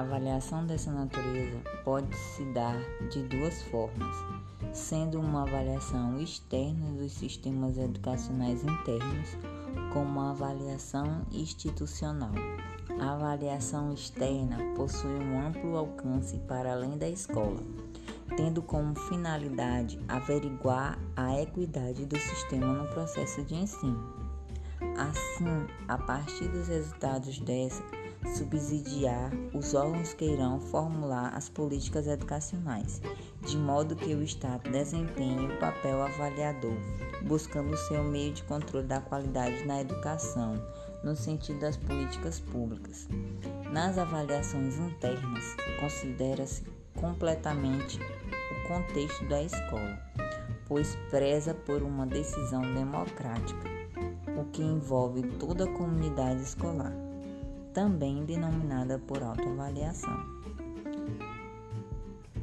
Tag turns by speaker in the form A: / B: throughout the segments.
A: avaliação dessa natureza pode se dar de duas formas, sendo uma avaliação externa dos sistemas educacionais internos, como a avaliação institucional. A avaliação externa possui um amplo alcance para além da escola, tendo como finalidade averiguar a equidade do sistema no processo de ensino. Assim, a partir dos resultados dessa, subsidiar os órgãos que irão formular as políticas educacionais, de modo que o Estado desempenhe o papel avaliador, buscando seu meio de controle da qualidade na educação, no sentido das políticas públicas. Nas avaliações internas, considera-se completamente o contexto da escola, pois preza por uma decisão democrática, o que envolve toda a comunidade escolar também denominada por autoavaliação.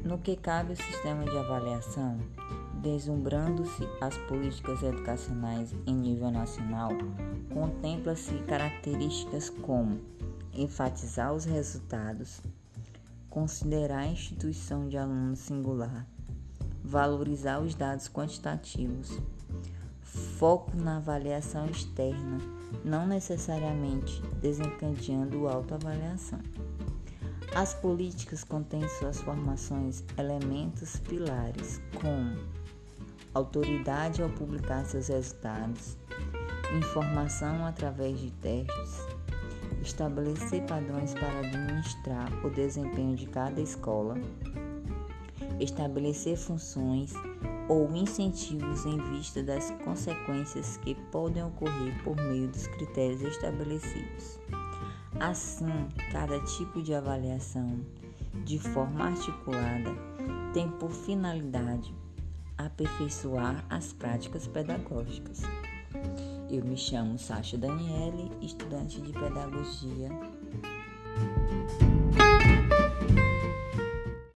A: No que cabe ao sistema de avaliação, deslumbrando-se as políticas educacionais em nível nacional, contempla-se características como enfatizar os resultados, considerar a instituição de aluno singular, valorizar os dados quantitativos, foco na avaliação externa não necessariamente desencadeando autoavaliação. As políticas contêm suas formações elementos pilares como autoridade ao publicar seus resultados, informação através de testes, estabelecer padrões para administrar o desempenho de cada escola, estabelecer funções ou incentivos em vista das consequências que podem ocorrer por meio dos critérios estabelecidos. Assim, cada tipo de avaliação, de forma articulada, tem por finalidade aperfeiçoar as práticas pedagógicas. Eu me chamo Sasha Daniele, estudante de pedagogia